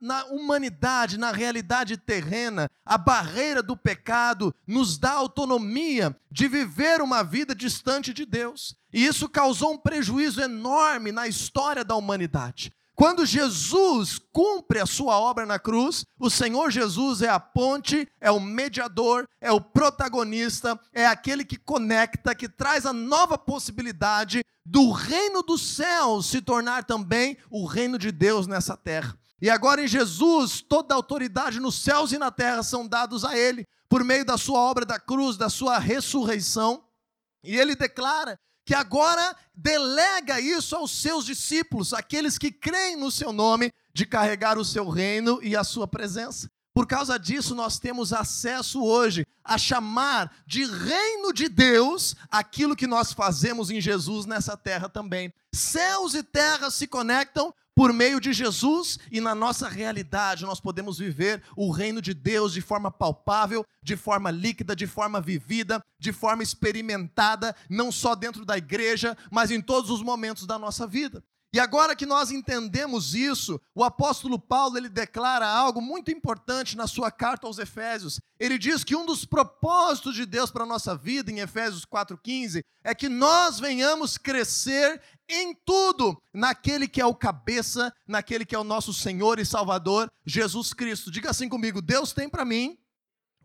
na humanidade, na realidade terrena, a barreira do pecado nos dá autonomia de viver uma vida distante de Deus. E isso causou um prejuízo enorme na história da humanidade. Quando Jesus cumpre a sua obra na cruz, o Senhor Jesus é a ponte, é o mediador, é o protagonista, é aquele que conecta, que traz a nova possibilidade do reino dos céus se tornar também o reino de Deus nessa terra. E agora em Jesus, toda autoridade nos céus e na terra são dados a ele, por meio da sua obra da cruz, da sua ressurreição. E ele declara que agora delega isso aos seus discípulos, aqueles que creem no seu nome, de carregar o seu reino e a sua presença. Por causa disso, nós temos acesso hoje a chamar de reino de Deus aquilo que nós fazemos em Jesus nessa terra também. Céus e terras se conectam por meio de Jesus e na nossa realidade nós podemos viver o reino de Deus de forma palpável, de forma líquida, de forma vivida, de forma experimentada, não só dentro da igreja, mas em todos os momentos da nossa vida. E agora que nós entendemos isso, o apóstolo Paulo ele declara algo muito importante na sua carta aos Efésios. Ele diz que um dos propósitos de Deus para a nossa vida, em Efésios 4,15, é que nós venhamos crescer em tudo naquele que é o cabeça, naquele que é o nosso Senhor e Salvador, Jesus Cristo. Diga assim comigo: Deus tem para mim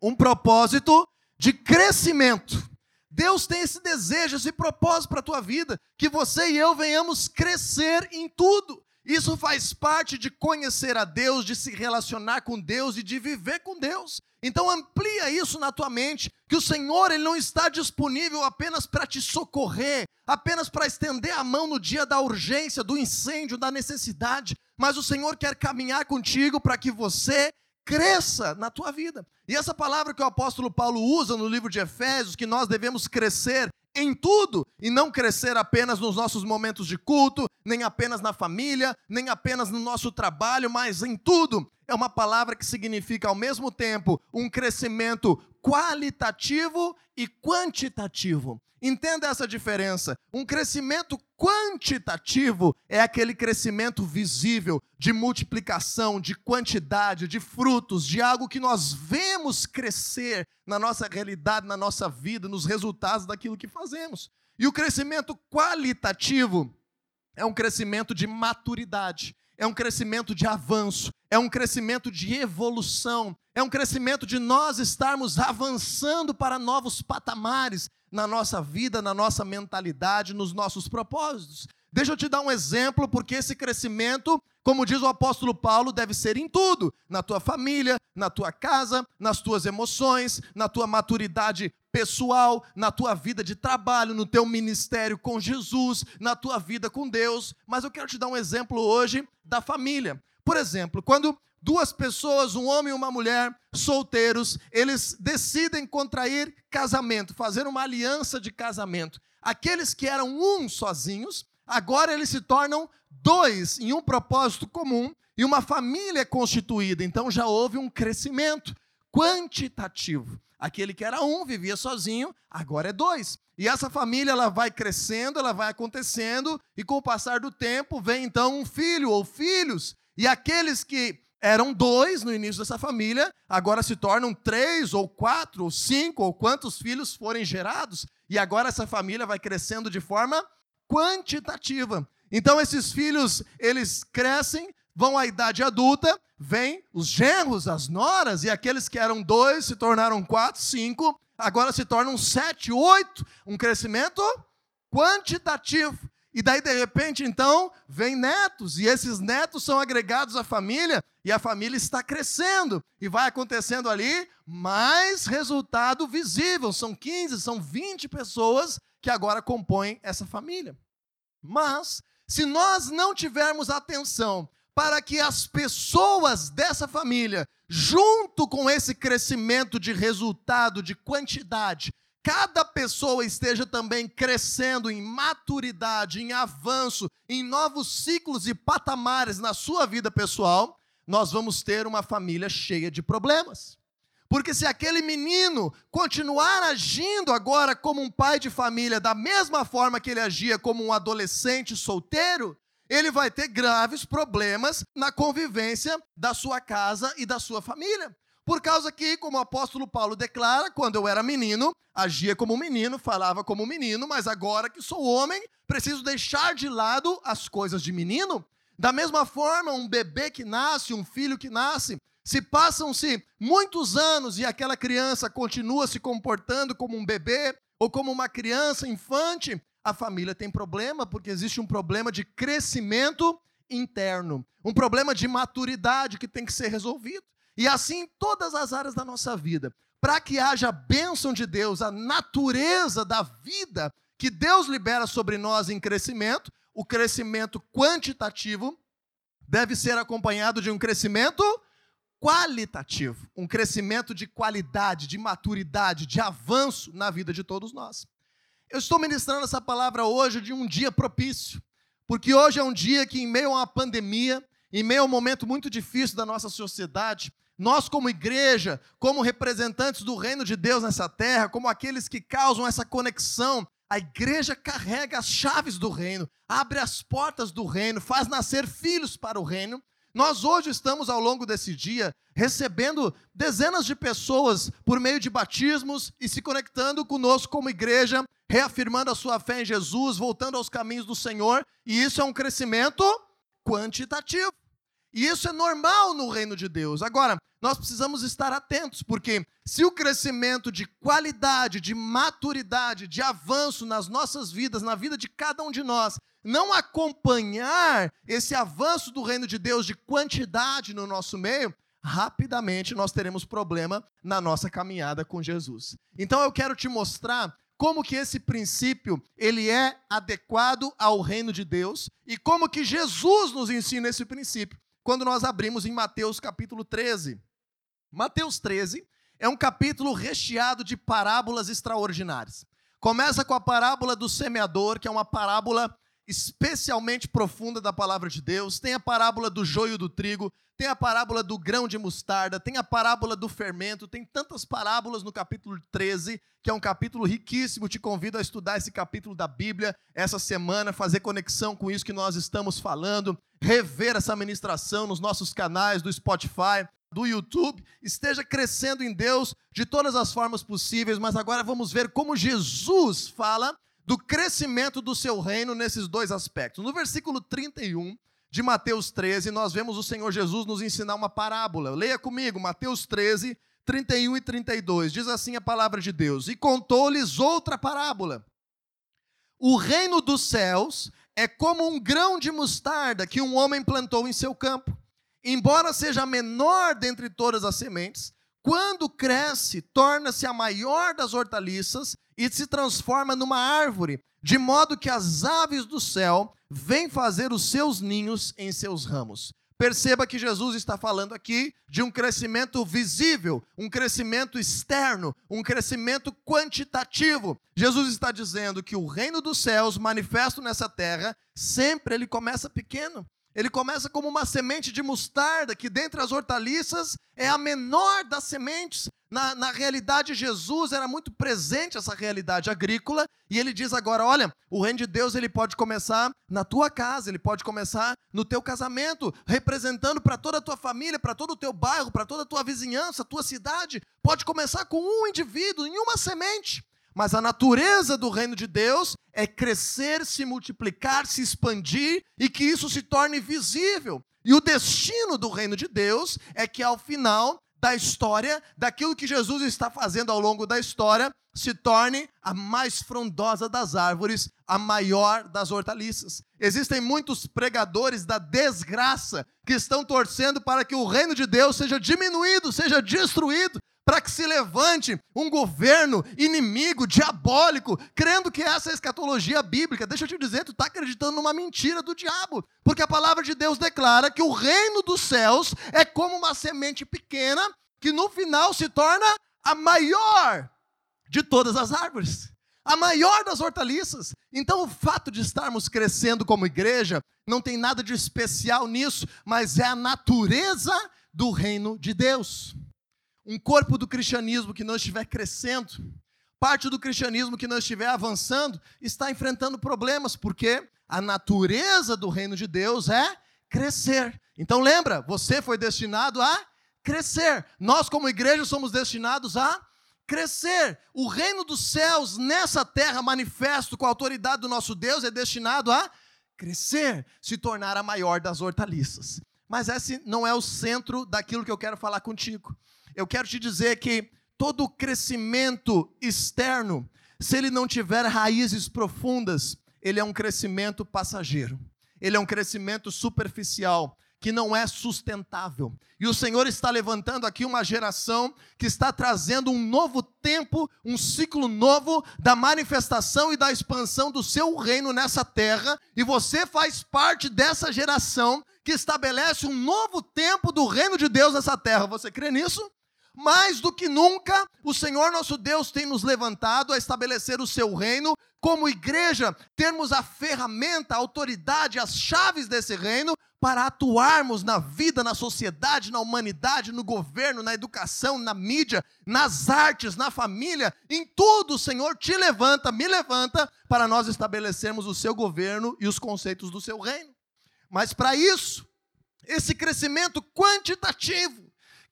um propósito de crescimento. Deus tem esse desejo, esse propósito para a tua vida, que você e eu venhamos crescer em tudo. Isso faz parte de conhecer a Deus, de se relacionar com Deus e de viver com Deus. Então amplia isso na tua mente, que o Senhor ele não está disponível apenas para te socorrer, apenas para estender a mão no dia da urgência, do incêndio, da necessidade, mas o Senhor quer caminhar contigo para que você cresça na tua vida. E essa palavra que o apóstolo Paulo usa no livro de Efésios, que nós devemos crescer em tudo e não crescer apenas nos nossos momentos de culto, nem apenas na família, nem apenas no nosso trabalho, mas em tudo. É uma palavra que significa ao mesmo tempo um crescimento qualitativo e quantitativo. Entenda essa diferença. Um crescimento quantitativo é aquele crescimento visível de multiplicação, de quantidade, de frutos, de algo que nós vemos crescer na nossa realidade, na nossa vida, nos resultados daquilo que fazemos. E o crescimento qualitativo é um crescimento de maturidade, é um crescimento de avanço, é um crescimento de evolução, é um crescimento de nós estarmos avançando para novos patamares, na nossa vida, na nossa mentalidade, nos nossos propósitos. Deixa eu te dar um exemplo, porque esse crescimento, como diz o apóstolo Paulo, deve ser em tudo: na tua família, na tua casa, nas tuas emoções, na tua maturidade pessoal, na tua vida de trabalho, no teu ministério com Jesus, na tua vida com Deus. Mas eu quero te dar um exemplo hoje da família. Por exemplo, quando duas pessoas, um homem e uma mulher, solteiros, eles decidem contrair casamento, fazer uma aliança de casamento. Aqueles que eram um sozinhos, agora eles se tornam dois em um propósito comum e uma família é constituída. Então já houve um crescimento quantitativo. Aquele que era um, vivia sozinho, agora é dois. E essa família ela vai crescendo, ela vai acontecendo, e com o passar do tempo vem então um filho ou filhos. E aqueles que eram dois no início dessa família, agora se tornam três ou quatro ou cinco ou quantos filhos forem gerados, e agora essa família vai crescendo de forma quantitativa. Então esses filhos, eles crescem, vão à idade adulta, vêm os genros, as noras, e aqueles que eram dois se tornaram quatro, cinco, agora se tornam sete, oito, um crescimento quantitativo. E daí, de repente, então, vem netos, e esses netos são agregados à família, e a família está crescendo, e vai acontecendo ali mais resultado visível. São 15, são 20 pessoas que agora compõem essa família. Mas, se nós não tivermos atenção para que as pessoas dessa família, junto com esse crescimento de resultado, de quantidade, cada pessoa esteja também crescendo em maturidade, em avanço, em novos ciclos e patamares na sua vida pessoal, nós vamos ter uma família cheia de problemas. Porque se aquele menino continuar agindo agora como um pai de família, da mesma forma que ele agia como um adolescente solteiro, ele vai ter graves problemas na convivência da sua casa e da sua família. Por causa que, como o apóstolo Paulo declara, quando eu era menino, agia como menino, falava como menino, mas agora que sou homem, preciso deixar de lado as coisas de menino. Da mesma forma, um bebê que nasce, um filho que nasce, se passam-se muitos anos e aquela criança continua se comportando como um bebê ou como uma criança infante, a família tem problema, porque existe um problema de crescimento interno, um problema de maturidade que tem que ser resolvido. E assim em todas as áreas da nossa vida. Para que haja a bênção de Deus, a natureza da vida que Deus libera sobre nós em crescimento, o crescimento quantitativo deve ser acompanhado de um crescimento qualitativo, um crescimento de qualidade, de maturidade, de avanço na vida de todos nós. Eu estou ministrando essa palavra hoje de um dia propício, porque hoje é um dia que, em meio a uma pandemia, em meio a um momento muito difícil da nossa sociedade, nós, como igreja, como representantes do reino de Deus nessa terra, como aqueles que causam essa conexão, a igreja carrega as chaves do reino, abre as portas do reino, faz nascer filhos para o reino. Nós hoje estamos, ao longo desse dia, recebendo dezenas de pessoas por meio de batismos e se conectando conosco como igreja, reafirmando a sua fé em Jesus, voltando aos caminhos do Senhor, e isso é um crescimento quantitativo. E isso é normal no reino de Deus. Agora, nós precisamos estar atentos, porque se o crescimento de qualidade, de maturidade, de avanço nas nossas vidas, na vida de cada um de nós, não acompanhar esse avanço do reino de Deus de quantidade no nosso meio, rapidamente nós teremos problema na nossa caminhada com Jesus. Então eu quero te mostrar como que esse princípio ele é adequado ao reino de Deus e como que Jesus nos ensina esse princípio quando nós abrimos em Mateus capítulo 13. Mateus 13 é um capítulo recheado de parábolas extraordinárias. Começa com a parábola do semeador, que é uma parábola especialmente profunda da palavra de Deus. Tem a parábola do joio do trigo, tem a parábola do grão de mostarda, tem a parábola do fermento, tem tantas parábolas no capítulo 13, que é um capítulo riquíssimo. Te convido a estudar esse capítulo da Bíblia essa semana, fazer conexão com isso que nós estamos falando rever essa ministração nos nossos canais do Spotify, do YouTube, esteja crescendo em Deus de todas as formas possíveis, mas agora vamos ver como Jesus fala do crescimento do seu reino nesses dois aspectos. No versículo 31 de Mateus 13, nós vemos o Senhor Jesus nos ensinar uma parábola. Leia comigo, Mateus 13, 31 e 32. Diz assim a palavra de Deus: E contou-lhes outra parábola. O reino dos céus é como um grão de mostarda que um homem plantou em seu campo. Embora seja menor dentre todas as sementes, quando cresce, torna-se a maior das hortaliças e se transforma numa árvore, de modo que as aves do céu vêm fazer os seus ninhos em seus ramos. Perceba que Jesus está falando aqui de um crescimento visível, um crescimento externo, um crescimento quantitativo. Jesus está dizendo que o reino dos céus manifesto nessa terra, sempre ele começa pequeno. Ele começa como uma semente de mostarda, que dentre as hortaliças é a menor das sementes. Na, na realidade, Jesus era muito presente essa realidade agrícola, e ele diz agora: olha, o reino de Deus ele pode começar na tua casa, ele pode começar no teu casamento, representando para toda a tua família, para todo o teu bairro, para toda a tua vizinhança, tua cidade. Pode começar com um indivíduo, em uma semente. Mas a natureza do reino de Deus é crescer, se multiplicar, se expandir e que isso se torne visível. E o destino do reino de Deus é que ao final da história, daquilo que Jesus está fazendo ao longo da história, se torne a mais frondosa das árvores, a maior das hortaliças. Existem muitos pregadores da desgraça que estão torcendo para que o reino de Deus seja diminuído, seja destruído, para que se levante um governo inimigo, diabólico, crendo que essa é a escatologia bíblica. Deixa eu te dizer, tu está acreditando numa mentira do diabo, porque a palavra de Deus declara que o reino dos céus é como uma semente pequena que no final se torna a maior de todas as árvores. A maior das hortaliças. Então, o fato de estarmos crescendo como igreja não tem nada de especial nisso, mas é a natureza do reino de Deus um corpo do cristianismo que não estiver crescendo, parte do cristianismo que não estiver avançando, está enfrentando problemas, porque A natureza do reino de Deus é crescer. Então lembra, você foi destinado a crescer. Nós, como igreja, somos destinados a crescer. O reino dos céus nessa terra manifesto com a autoridade do nosso Deus é destinado a crescer, se tornar a maior das hortaliças. Mas esse não é o centro daquilo que eu quero falar contigo. Eu quero te dizer que todo crescimento externo, se ele não tiver raízes profundas, ele é um crescimento passageiro. Ele é um crescimento superficial que não é sustentável. E o Senhor está levantando aqui uma geração que está trazendo um novo tempo, um ciclo novo da manifestação e da expansão do seu reino nessa terra, e você faz parte dessa geração que estabelece um novo tempo do reino de Deus nessa terra. Você crê nisso? Mais do que nunca, o Senhor nosso Deus tem nos levantado a estabelecer o seu reino, como igreja, termos a ferramenta, a autoridade, as chaves desse reino para atuarmos na vida, na sociedade, na humanidade, no governo, na educação, na mídia, nas artes, na família, em tudo o Senhor te levanta, me levanta, para nós estabelecermos o seu governo e os conceitos do seu reino. Mas para isso, esse crescimento quantitativo,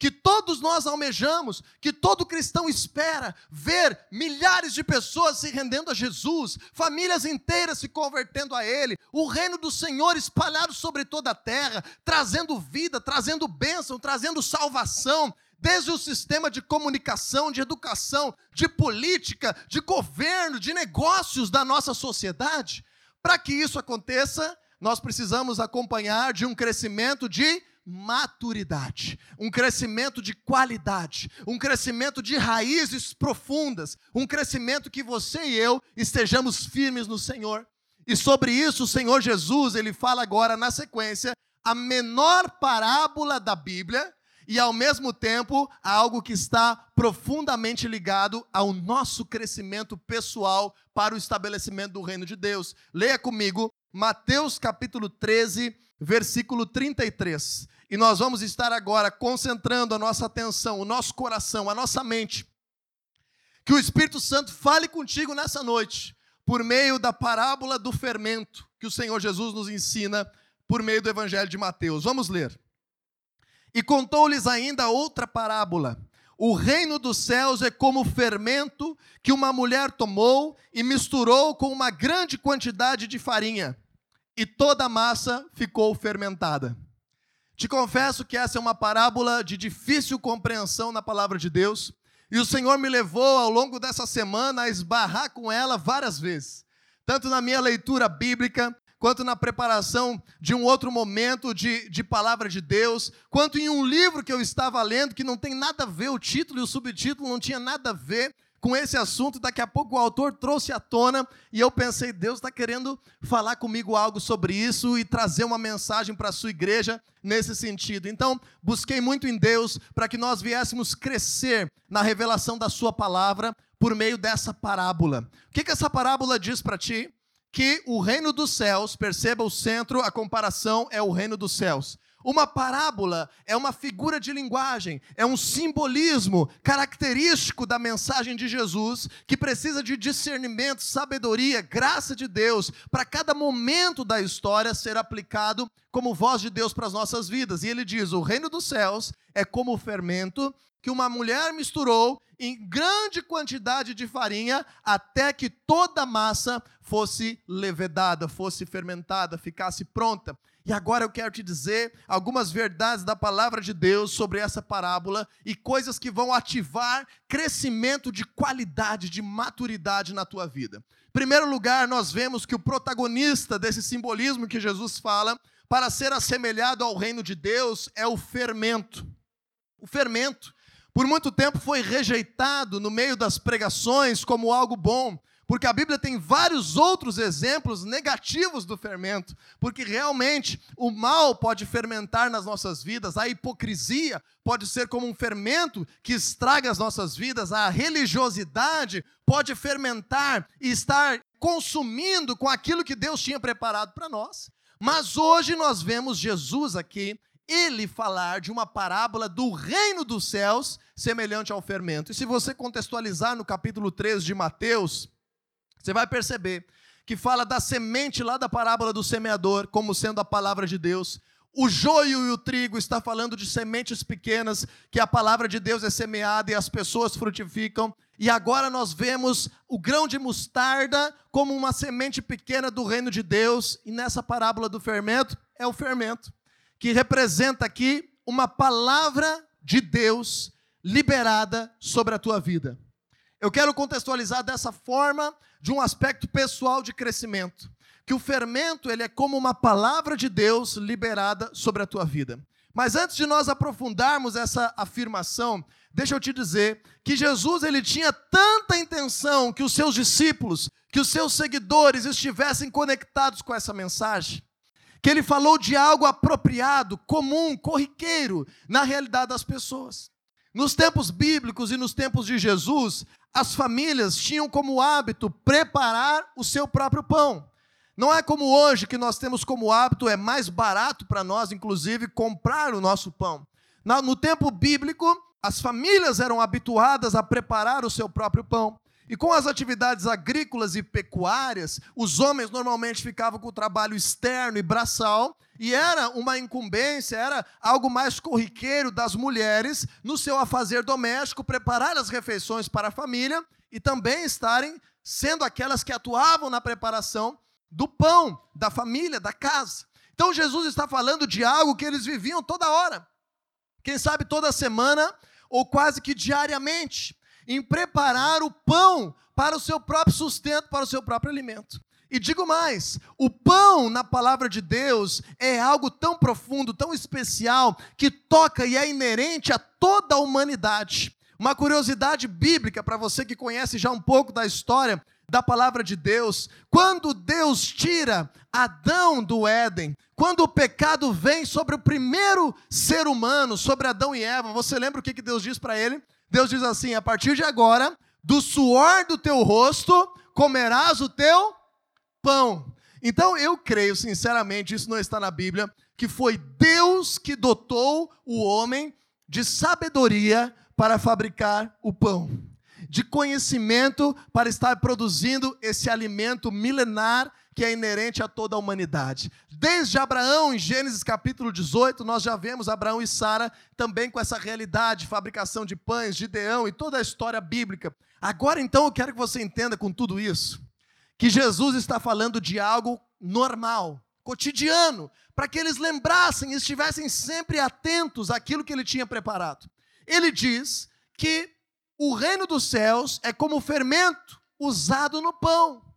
que todos nós almejamos, que todo cristão espera ver milhares de pessoas se rendendo a Jesus, famílias inteiras se convertendo a Ele, o reino do Senhor espalhado sobre toda a terra, trazendo vida, trazendo bênção, trazendo salvação, desde o sistema de comunicação, de educação, de política, de governo, de negócios da nossa sociedade. Para que isso aconteça, nós precisamos acompanhar de um crescimento de maturidade, um crescimento de qualidade, um crescimento de raízes profundas, um crescimento que você e eu estejamos firmes no Senhor. E sobre isso o Senhor Jesus, ele fala agora na sequência a menor parábola da Bíblia e ao mesmo tempo algo que está profundamente ligado ao nosso crescimento pessoal para o estabelecimento do reino de Deus. Leia comigo Mateus capítulo 13, versículo 33. E nós vamos estar agora concentrando a nossa atenção, o nosso coração, a nossa mente. Que o Espírito Santo fale contigo nessa noite, por meio da parábola do fermento, que o Senhor Jesus nos ensina por meio do Evangelho de Mateus. Vamos ler. E contou-lhes ainda outra parábola. O reino dos céus é como fermento que uma mulher tomou e misturou com uma grande quantidade de farinha e toda a massa ficou fermentada. Te confesso que essa é uma parábola de difícil compreensão na palavra de Deus, e o Senhor me levou ao longo dessa semana a esbarrar com ela várias vezes, tanto na minha leitura bíblica, quanto na preparação de um outro momento de, de palavra de Deus, quanto em um livro que eu estava lendo que não tem nada a ver, o título e o subtítulo não tinha nada a ver, com esse assunto. Daqui a pouco o autor trouxe à tona e eu pensei, Deus está querendo falar comigo algo sobre isso e trazer uma mensagem para a sua igreja nesse sentido. Então, busquei muito em Deus para que nós viéssemos crescer na revelação da Sua palavra por meio dessa parábola. O que, que essa parábola diz para ti? Que o reino dos céus, perceba o centro, a comparação é o reino dos céus. Uma parábola é uma figura de linguagem, é um simbolismo característico da mensagem de Jesus, que precisa de discernimento, sabedoria, graça de Deus, para cada momento da história ser aplicado como voz de Deus para as nossas vidas. E ele diz: o reino dos céus é como o fermento que uma mulher misturou em grande quantidade de farinha até que toda a massa fosse levedada, fosse fermentada, ficasse pronta. E agora eu quero te dizer algumas verdades da palavra de Deus sobre essa parábola e coisas que vão ativar crescimento de qualidade, de maturidade na tua vida. Em primeiro lugar, nós vemos que o protagonista desse simbolismo que Jesus fala, para ser assemelhado ao reino de Deus, é o fermento. O fermento, por muito tempo, foi rejeitado no meio das pregações como algo bom porque a Bíblia tem vários outros exemplos negativos do fermento, porque realmente o mal pode fermentar nas nossas vidas, a hipocrisia pode ser como um fermento que estraga as nossas vidas, a religiosidade pode fermentar e estar consumindo com aquilo que Deus tinha preparado para nós. Mas hoje nós vemos Jesus aqui, ele falar de uma parábola do reino dos céus semelhante ao fermento. E se você contextualizar no capítulo 3 de Mateus, você vai perceber que fala da semente lá da parábola do semeador, como sendo a palavra de Deus. O joio e o trigo está falando de sementes pequenas, que a palavra de Deus é semeada e as pessoas frutificam. E agora nós vemos o grão de mostarda como uma semente pequena do reino de Deus. E nessa parábola do fermento, é o fermento, que representa aqui uma palavra de Deus liberada sobre a tua vida. Eu quero contextualizar dessa forma, de um aspecto pessoal de crescimento que o fermento ele é como uma palavra de Deus liberada sobre a tua vida. Mas antes de nós aprofundarmos essa afirmação, deixa eu te dizer que Jesus ele tinha tanta intenção que os seus discípulos, que os seus seguidores estivessem conectados com essa mensagem, que ele falou de algo apropriado, comum, corriqueiro na realidade das pessoas. Nos tempos bíblicos e nos tempos de Jesus, as famílias tinham como hábito preparar o seu próprio pão. Não é como hoje que nós temos como hábito, é mais barato para nós, inclusive, comprar o nosso pão. No tempo bíblico, as famílias eram habituadas a preparar o seu próprio pão. E com as atividades agrícolas e pecuárias, os homens normalmente ficavam com o trabalho externo e braçal, e era uma incumbência, era algo mais corriqueiro das mulheres no seu afazer doméstico, preparar as refeições para a família e também estarem sendo aquelas que atuavam na preparação do pão, da família, da casa. Então Jesus está falando de algo que eles viviam toda hora. Quem sabe toda semana ou quase que diariamente, em preparar o pão para o seu próprio sustento, para o seu próprio alimento. E digo mais: o pão na palavra de Deus é algo tão profundo, tão especial, que toca e é inerente a toda a humanidade. Uma curiosidade bíblica para você que conhece já um pouco da história da palavra de Deus, quando Deus tira Adão do Éden, quando o pecado vem sobre o primeiro ser humano, sobre Adão e Eva, você lembra o que Deus diz para ele? Deus diz assim: a partir de agora, do suor do teu rosto comerás o teu pão. Então eu creio, sinceramente, isso não está na Bíblia, que foi Deus que dotou o homem de sabedoria para fabricar o pão de conhecimento para estar produzindo esse alimento milenar que é inerente a toda a humanidade. Desde Abraão, em Gênesis capítulo 18, nós já vemos Abraão e Sara também com essa realidade, fabricação de pães, Gideão e toda a história bíblica. Agora então eu quero que você entenda com tudo isso que Jesus está falando de algo normal, cotidiano, para que eles lembrassem e estivessem sempre atentos àquilo que ele tinha preparado. Ele diz que o reino dos céus é como fermento usado no pão.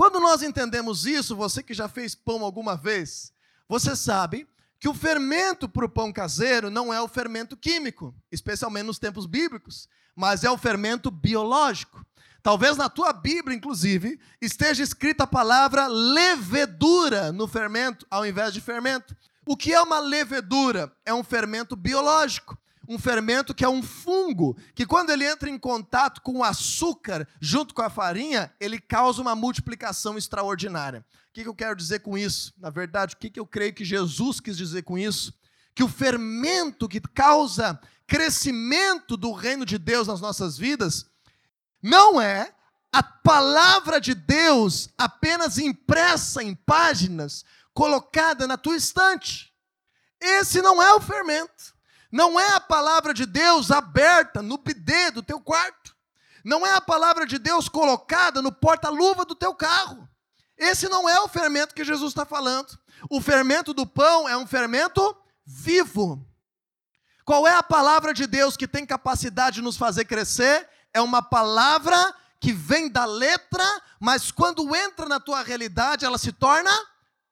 Quando nós entendemos isso, você que já fez pão alguma vez, você sabe que o fermento para o pão caseiro não é o fermento químico, especialmente nos tempos bíblicos, mas é o fermento biológico. Talvez na tua Bíblia, inclusive, esteja escrita a palavra levedura no fermento, ao invés de fermento. O que é uma levedura? É um fermento biológico um fermento que é um fungo, que quando ele entra em contato com o açúcar junto com a farinha, ele causa uma multiplicação extraordinária. O que eu quero dizer com isso? Na verdade, o que eu creio que Jesus quis dizer com isso? Que o fermento que causa crescimento do reino de Deus nas nossas vidas não é a palavra de Deus apenas impressa em páginas, colocada na tua estante. Esse não é o fermento. Não é a palavra de Deus aberta no bidê do teu quarto. Não é a palavra de Deus colocada no porta-luva do teu carro. Esse não é o fermento que Jesus está falando. O fermento do pão é um fermento vivo. Qual é a palavra de Deus que tem capacidade de nos fazer crescer? É uma palavra que vem da letra, mas quando entra na tua realidade, ela se torna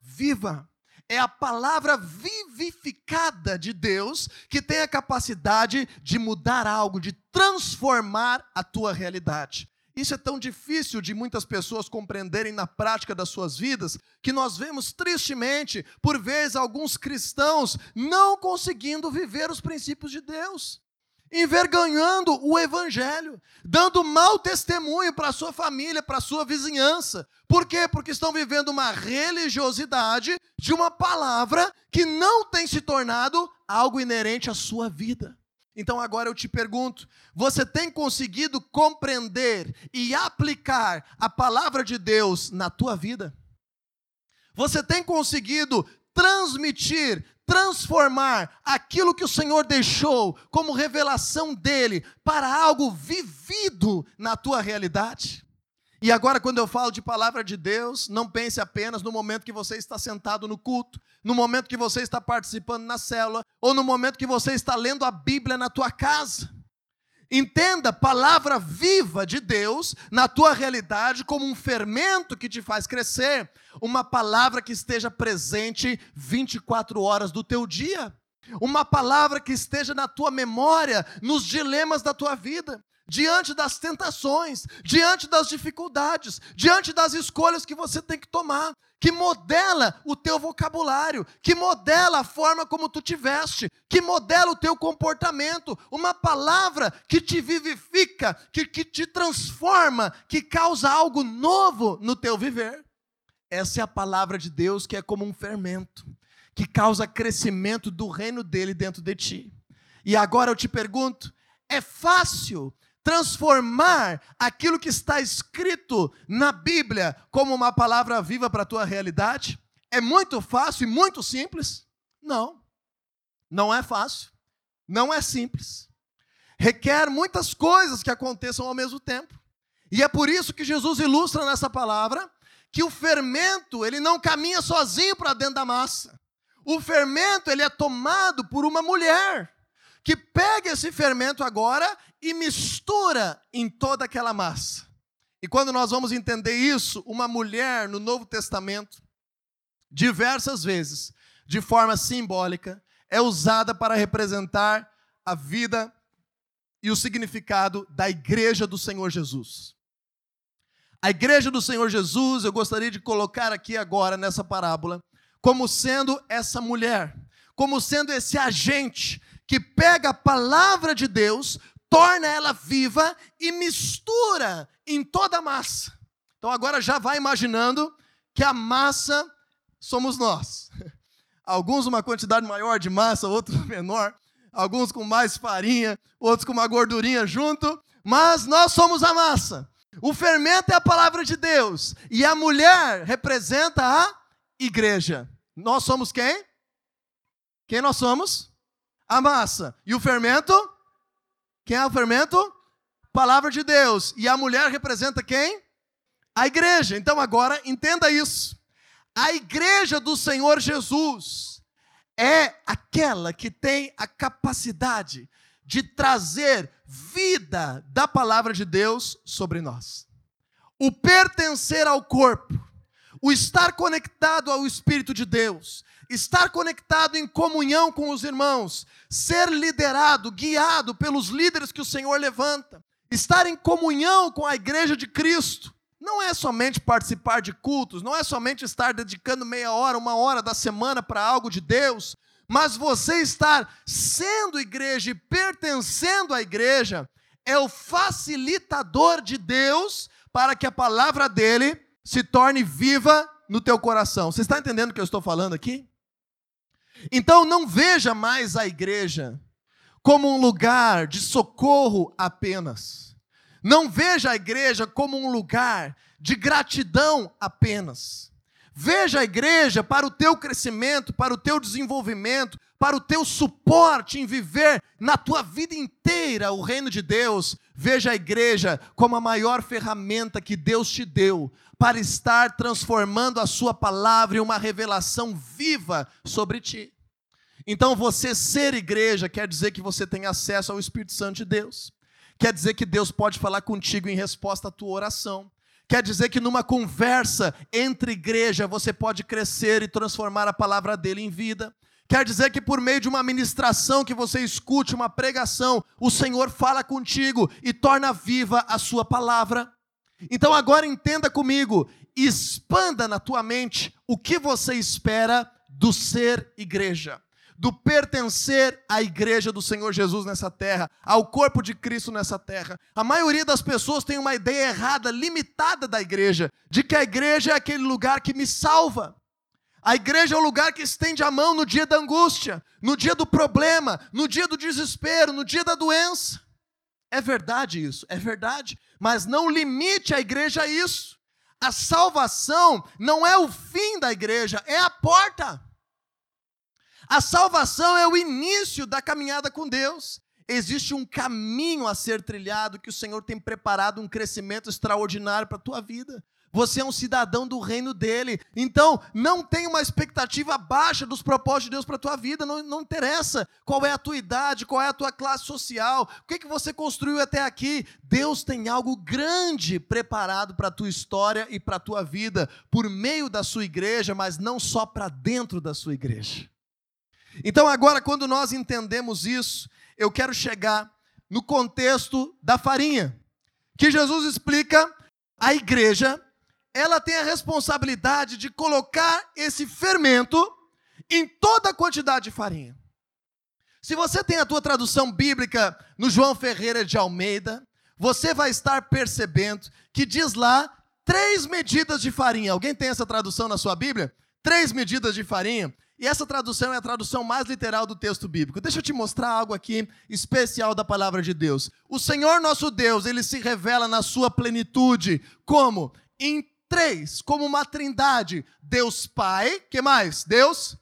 viva é a palavra vivificada de Deus que tem a capacidade de mudar algo, de transformar a tua realidade. Isso é tão difícil de muitas pessoas compreenderem na prática das suas vidas, que nós vemos tristemente, por vezes, alguns cristãos não conseguindo viver os princípios de Deus envergonhando o evangelho, dando mau testemunho para a sua família, para a sua vizinhança. Por quê? Porque estão vivendo uma religiosidade de uma palavra que não tem se tornado algo inerente à sua vida. Então agora eu te pergunto: você tem conseguido compreender e aplicar a palavra de Deus na tua vida? Você tem conseguido transmitir, transformar aquilo que o Senhor deixou como revelação dele para algo vivido na tua realidade? E agora, quando eu falo de palavra de Deus, não pense apenas no momento que você está sentado no culto, no momento que você está participando na célula, ou no momento que você está lendo a Bíblia na tua casa. Entenda palavra viva de Deus na tua realidade como um fermento que te faz crescer, uma palavra que esteja presente 24 horas do teu dia, uma palavra que esteja na tua memória, nos dilemas da tua vida diante das tentações, diante das dificuldades, diante das escolhas que você tem que tomar, que modela o teu vocabulário, que modela a forma como tu te veste, que modela o teu comportamento, uma palavra que te vivifica, que, que te transforma, que causa algo novo no teu viver. Essa é a palavra de Deus que é como um fermento, que causa crescimento do reino dele dentro de ti. E agora eu te pergunto: é fácil transformar aquilo que está escrito na Bíblia como uma palavra viva para a tua realidade? É muito fácil e muito simples? Não. Não é fácil. Não é simples. Requer muitas coisas que aconteçam ao mesmo tempo. E é por isso que Jesus ilustra nessa palavra que o fermento, ele não caminha sozinho para dentro da massa. O fermento, ele é tomado por uma mulher que pega esse fermento agora e mistura em toda aquela massa. E quando nós vamos entender isso, uma mulher no Novo Testamento, diversas vezes, de forma simbólica, é usada para representar a vida e o significado da igreja do Senhor Jesus. A igreja do Senhor Jesus, eu gostaria de colocar aqui agora nessa parábola, como sendo essa mulher, como sendo esse agente que pega a palavra de Deus, torna ela viva e mistura em toda a massa. Então agora já vai imaginando que a massa somos nós. Alguns uma quantidade maior de massa, outros menor, alguns com mais farinha, outros com uma gordurinha junto, mas nós somos a massa. O fermento é a palavra de Deus e a mulher representa a igreja. Nós somos quem? Quem nós somos? A massa. E o fermento? Quem é o fermento? Palavra de Deus. E a mulher representa quem? A igreja. Então agora entenda isso. A igreja do Senhor Jesus é aquela que tem a capacidade de trazer vida da palavra de Deus sobre nós. O pertencer ao corpo, o estar conectado ao Espírito de Deus, estar conectado em comunhão com os irmãos, ser liderado, guiado pelos líderes que o Senhor levanta, estar em comunhão com a igreja de Cristo. Não é somente participar de cultos, não é somente estar dedicando meia hora, uma hora da semana para algo de Deus, mas você estar sendo igreja e pertencendo à igreja é o facilitador de Deus para que a palavra dele se torne viva no teu coração. Você está entendendo o que eu estou falando aqui? Então não veja mais a igreja como um lugar de socorro apenas. Não veja a igreja como um lugar de gratidão apenas. Veja a igreja para o teu crescimento, para o teu desenvolvimento, para o teu suporte em viver na tua vida inteira o reino de Deus. Veja a igreja como a maior ferramenta que Deus te deu para estar transformando a sua palavra em uma revelação viva sobre ti. Então, você ser igreja quer dizer que você tem acesso ao Espírito Santo de Deus. Quer dizer que Deus pode falar contigo em resposta à tua oração. Quer dizer que numa conversa entre igreja você pode crescer e transformar a palavra dele em vida. Quer dizer que por meio de uma ministração que você escute, uma pregação, o Senhor fala contigo e torna viva a sua palavra. Então agora entenda comigo, expanda na tua mente o que você espera do ser igreja, do pertencer à igreja do Senhor Jesus nessa terra, ao corpo de Cristo nessa terra. A maioria das pessoas tem uma ideia errada, limitada da igreja, de que a igreja é aquele lugar que me salva. A igreja é o lugar que estende a mão no dia da angústia, no dia do problema, no dia do desespero, no dia da doença. É verdade isso, é verdade. Mas não limite a igreja a isso. A salvação não é o fim da igreja, é a porta. A salvação é o início da caminhada com Deus. Existe um caminho a ser trilhado que o Senhor tem preparado um crescimento extraordinário para a tua vida. Você é um cidadão do reino dele. Então, não tenha uma expectativa baixa dos propósitos de Deus para a tua vida. Não, não interessa qual é a tua idade, qual é a tua classe social, o que, que você construiu até aqui. Deus tem algo grande preparado para a tua história e para a tua vida, por meio da sua igreja, mas não só para dentro da sua igreja. Então, agora, quando nós entendemos isso, eu quero chegar no contexto da farinha, que Jesus explica a igreja ela tem a responsabilidade de colocar esse fermento em toda a quantidade de farinha. Se você tem a tua tradução bíblica no João Ferreira de Almeida, você vai estar percebendo que diz lá três medidas de farinha. Alguém tem essa tradução na sua Bíblia? Três medidas de farinha. E essa tradução é a tradução mais literal do texto bíblico. Deixa eu te mostrar algo aqui especial da palavra de Deus. O Senhor nosso Deus, ele se revela na sua plenitude. Como? Em três, como uma trindade: Deus Pai, que mais? Deus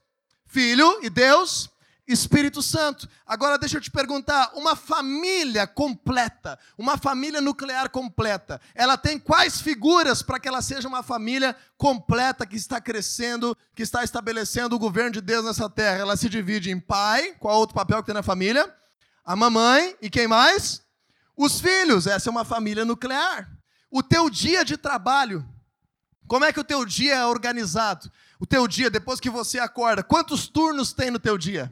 Filho e Deus Espírito Santo. Agora deixa eu te perguntar, uma família completa, uma família nuclear completa, ela tem quais figuras para que ela seja uma família completa que está crescendo, que está estabelecendo o governo de Deus nessa terra? Ela se divide em pai, qual outro papel que tem na família? A mamãe e quem mais? Os filhos. Essa é uma família nuclear. O teu dia de trabalho, como é que o teu dia é organizado? O teu dia, depois que você acorda, quantos turnos tem no teu dia?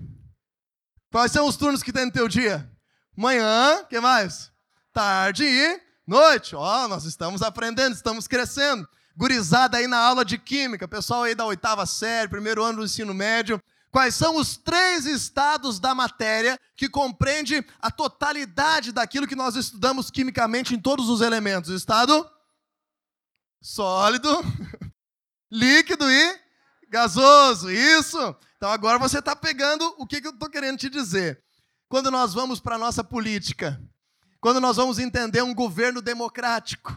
Quais são os turnos que tem no teu dia? Manhã, que mais? Tarde e noite. Ó, oh, nós estamos aprendendo, estamos crescendo. Gurizada aí na aula de química, pessoal aí da oitava série, primeiro ano do ensino médio. Quais são os três estados da matéria que compreende a totalidade daquilo que nós estudamos quimicamente em todos os elementos? Estado sólido, líquido e gasoso. Isso. Então agora você está pegando o que, que eu estou querendo te dizer. Quando nós vamos para a nossa política, quando nós vamos entender um governo democrático,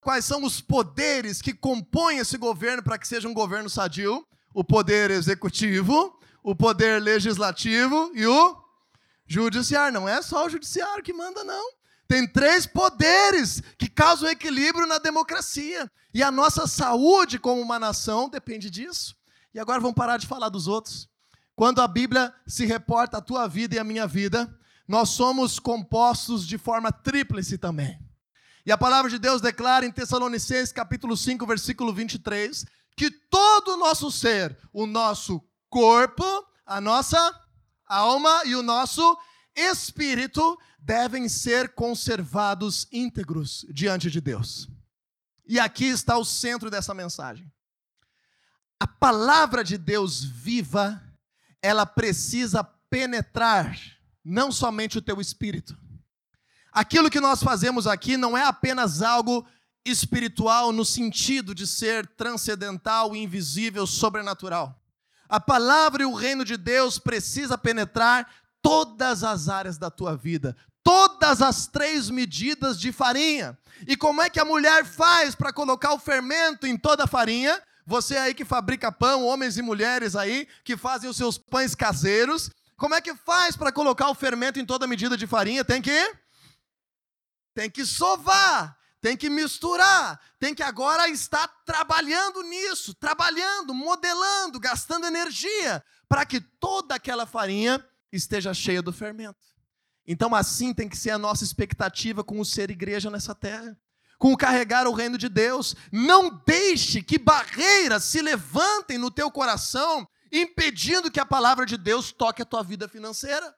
quais são os poderes que compõem esse governo para que seja um governo sadio? O poder executivo, o poder legislativo e o judiciário. Não é só o judiciário que manda, não. Tem três poderes que causam equilíbrio na democracia. E a nossa saúde como uma nação depende disso. E agora vamos parar de falar dos outros. Quando a Bíblia se reporta a tua vida e a minha vida, nós somos compostos de forma tríplice também. E a palavra de Deus declara em Tessalonicenses capítulo 5, versículo 23, que todo o nosso ser, o nosso corpo, a nossa alma e o nosso espírito devem ser conservados íntegros diante de Deus. E aqui está o centro dessa mensagem. A palavra de Deus viva, ela precisa penetrar não somente o teu espírito. Aquilo que nós fazemos aqui não é apenas algo espiritual no sentido de ser transcendental, invisível, sobrenatural. A palavra e o reino de Deus precisa penetrar todas as áreas da tua vida, todas as três medidas de farinha. E como é que a mulher faz para colocar o fermento em toda a farinha? Você aí que fabrica pão, homens e mulheres aí que fazem os seus pães caseiros, como é que faz para colocar o fermento em toda medida de farinha? Tem que tem que sovar, tem que misturar, tem que agora estar trabalhando nisso, trabalhando, modelando, gastando energia para que toda aquela farinha esteja cheia do fermento. Então, assim tem que ser a nossa expectativa com o ser igreja nessa terra, com o carregar o reino de Deus. Não deixe que barreiras se levantem no teu coração, impedindo que a palavra de Deus toque a tua vida financeira,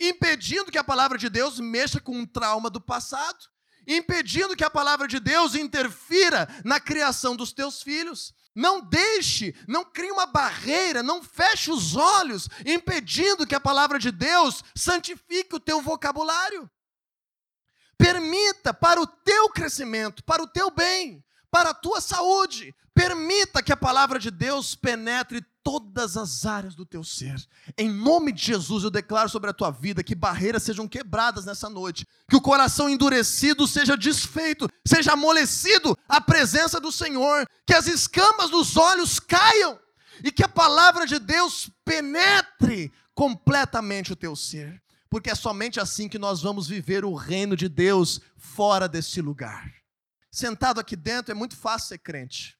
impedindo que a palavra de Deus mexa com um trauma do passado, impedindo que a palavra de Deus interfira na criação dos teus filhos. Não deixe, não crie uma barreira, não feche os olhos, impedindo que a palavra de Deus santifique o teu vocabulário. Permita para o teu crescimento, para o teu bem, para a tua saúde, permita que a palavra de Deus penetre todas as áreas do teu ser. Em nome de Jesus, eu declaro sobre a tua vida que barreiras sejam quebradas nessa noite, que o coração endurecido seja desfeito, seja amolecido à presença do Senhor, que as escamas dos olhos caiam e que a palavra de Deus penetre completamente o teu ser, porque é somente assim que nós vamos viver o reino de Deus fora desse lugar. Sentado aqui dentro é muito fácil ser crente.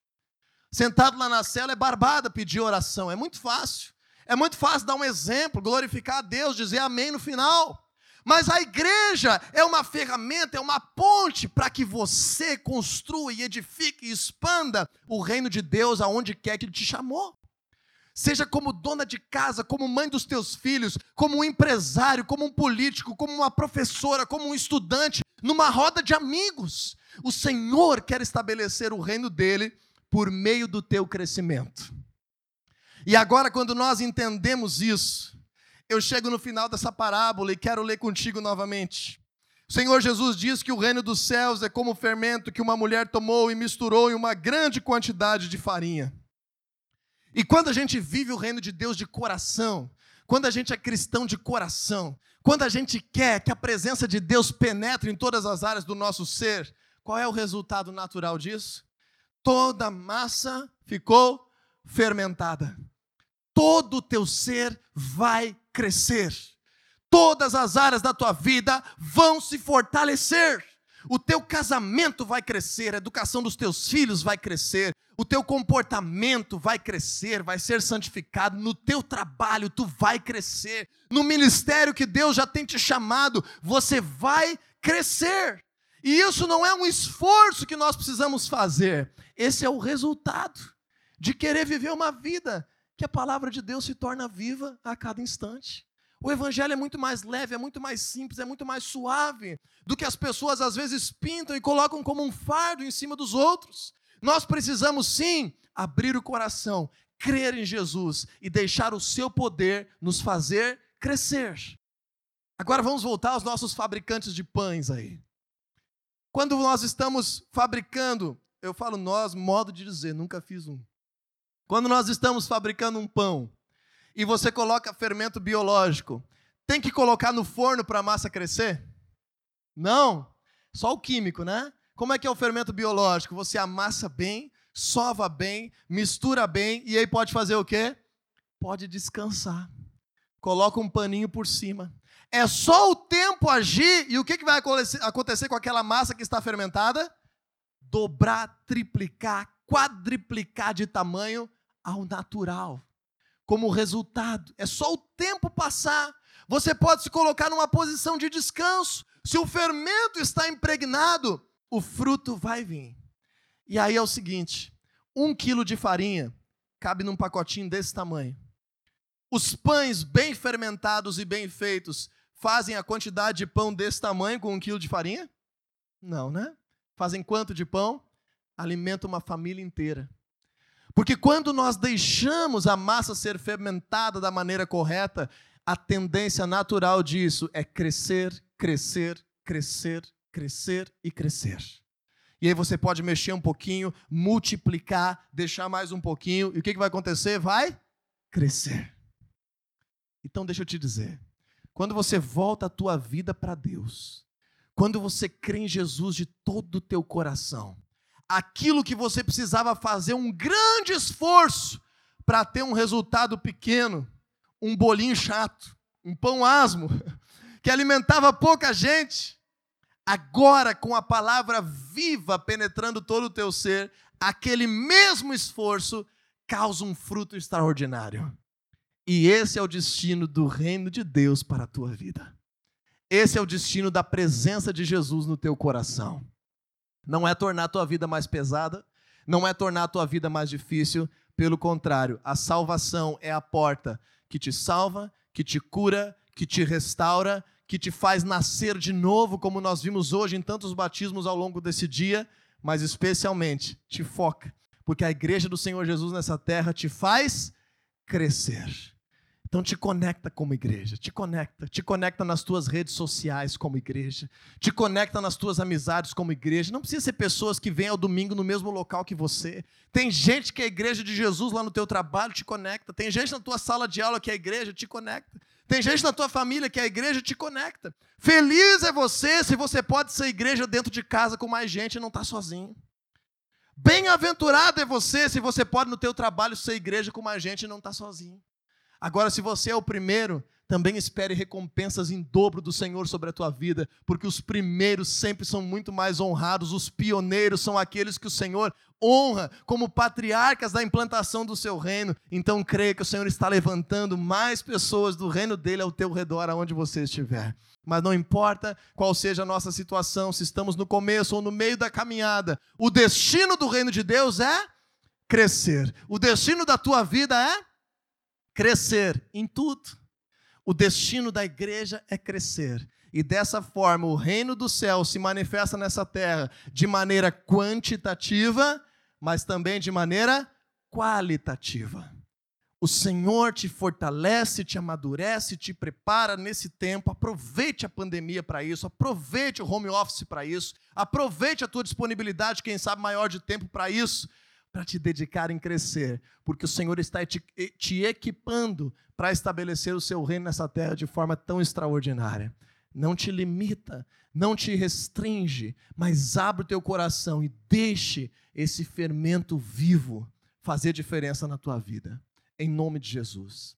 Sentado lá na cela é barbada pedir oração, é muito fácil. É muito fácil dar um exemplo, glorificar a Deus, dizer amém no final. Mas a igreja é uma ferramenta, é uma ponte para que você construa e edifique e expanda o reino de Deus aonde quer que Ele te chamou. Seja como dona de casa, como mãe dos teus filhos, como um empresário, como um político, como uma professora, como um estudante, numa roda de amigos. O Senhor quer estabelecer o reino dele por meio do teu crescimento. E agora, quando nós entendemos isso, eu chego no final dessa parábola e quero ler contigo novamente. O Senhor Jesus diz que o reino dos céus é como o fermento que uma mulher tomou e misturou em uma grande quantidade de farinha. E quando a gente vive o reino de Deus de coração, quando a gente é cristão de coração, quando a gente quer que a presença de Deus penetre em todas as áreas do nosso ser, qual é o resultado natural disso? toda a massa ficou fermentada. Todo o teu ser vai crescer. Todas as áreas da tua vida vão se fortalecer. O teu casamento vai crescer, a educação dos teus filhos vai crescer, o teu comportamento vai crescer, vai ser santificado, no teu trabalho tu vai crescer, no ministério que Deus já tem te chamado, você vai crescer. E isso não é um esforço que nós precisamos fazer, esse é o resultado de querer viver uma vida que a palavra de Deus se torna viva a cada instante. O evangelho é muito mais leve, é muito mais simples, é muito mais suave do que as pessoas às vezes pintam e colocam como um fardo em cima dos outros. Nós precisamos sim abrir o coração, crer em Jesus e deixar o seu poder nos fazer crescer. Agora vamos voltar aos nossos fabricantes de pães aí. Quando nós estamos fabricando eu falo nós, modo de dizer, nunca fiz um. Quando nós estamos fabricando um pão e você coloca fermento biológico, tem que colocar no forno para a massa crescer? Não, só o químico, né? Como é que é o fermento biológico? Você amassa bem, sova bem, mistura bem e aí pode fazer o quê? Pode descansar. Coloca um paninho por cima. É só o tempo agir e o que, que vai acontecer com aquela massa que está fermentada? dobrar, triplicar, quadriplicar de tamanho ao natural. Como resultado, é só o tempo passar. Você pode se colocar numa posição de descanso. Se o fermento está impregnado, o fruto vai vir. E aí é o seguinte: um quilo de farinha cabe num pacotinho desse tamanho. Os pães bem fermentados e bem feitos fazem a quantidade de pão desse tamanho com um quilo de farinha? Não, né? Fazem quanto de pão? Alimenta uma família inteira. Porque quando nós deixamos a massa ser fermentada da maneira correta, a tendência natural disso é crescer, crescer, crescer, crescer e crescer. E aí você pode mexer um pouquinho, multiplicar, deixar mais um pouquinho, e o que vai acontecer? Vai crescer. Então deixa eu te dizer, quando você volta a tua vida para Deus, quando você crê em Jesus de todo o teu coração, aquilo que você precisava fazer um grande esforço para ter um resultado pequeno, um bolinho chato, um pão asmo, que alimentava pouca gente, agora com a palavra viva penetrando todo o teu ser, aquele mesmo esforço causa um fruto extraordinário. E esse é o destino do reino de Deus para a tua vida. Esse é o destino da presença de Jesus no teu coração. Não é tornar a tua vida mais pesada, não é tornar a tua vida mais difícil, pelo contrário, a salvação é a porta que te salva, que te cura, que te restaura, que te faz nascer de novo, como nós vimos hoje em tantos batismos ao longo desse dia, mas especialmente te foca, porque a igreja do Senhor Jesus nessa terra te faz crescer. Então te conecta como igreja, te conecta, te conecta nas tuas redes sociais como igreja, te conecta nas tuas amizades como igreja. Não precisa ser pessoas que vêm ao domingo no mesmo local que você. Tem gente que é igreja de Jesus lá no teu trabalho, te conecta. Tem gente na tua sala de aula que é igreja, te conecta. Tem gente na tua família que é igreja, te conecta. Feliz é você se você pode ser igreja dentro de casa com mais gente e não está sozinho. Bem-aventurado é você se você pode no teu trabalho ser igreja com mais gente e não está sozinho. Agora, se você é o primeiro, também espere recompensas em dobro do Senhor sobre a tua vida, porque os primeiros sempre são muito mais honrados, os pioneiros são aqueles que o Senhor honra como patriarcas da implantação do seu reino. Então, creia que o Senhor está levantando mais pessoas do reino dele ao teu redor, aonde você estiver. Mas não importa qual seja a nossa situação, se estamos no começo ou no meio da caminhada, o destino do reino de Deus é crescer. O destino da tua vida é crescer em tudo. O destino da igreja é crescer. E dessa forma, o reino do céu se manifesta nessa terra de maneira quantitativa, mas também de maneira qualitativa. O Senhor te fortalece, te amadurece, te prepara nesse tempo. Aproveite a pandemia para isso, aproveite o home office para isso, aproveite a tua disponibilidade, quem sabe maior de tempo para isso para te dedicar em crescer, porque o Senhor está te, te equipando para estabelecer o seu reino nessa terra de forma tão extraordinária. Não te limita, não te restringe, mas abre o teu coração e deixe esse fermento vivo fazer diferença na tua vida. Em nome de Jesus.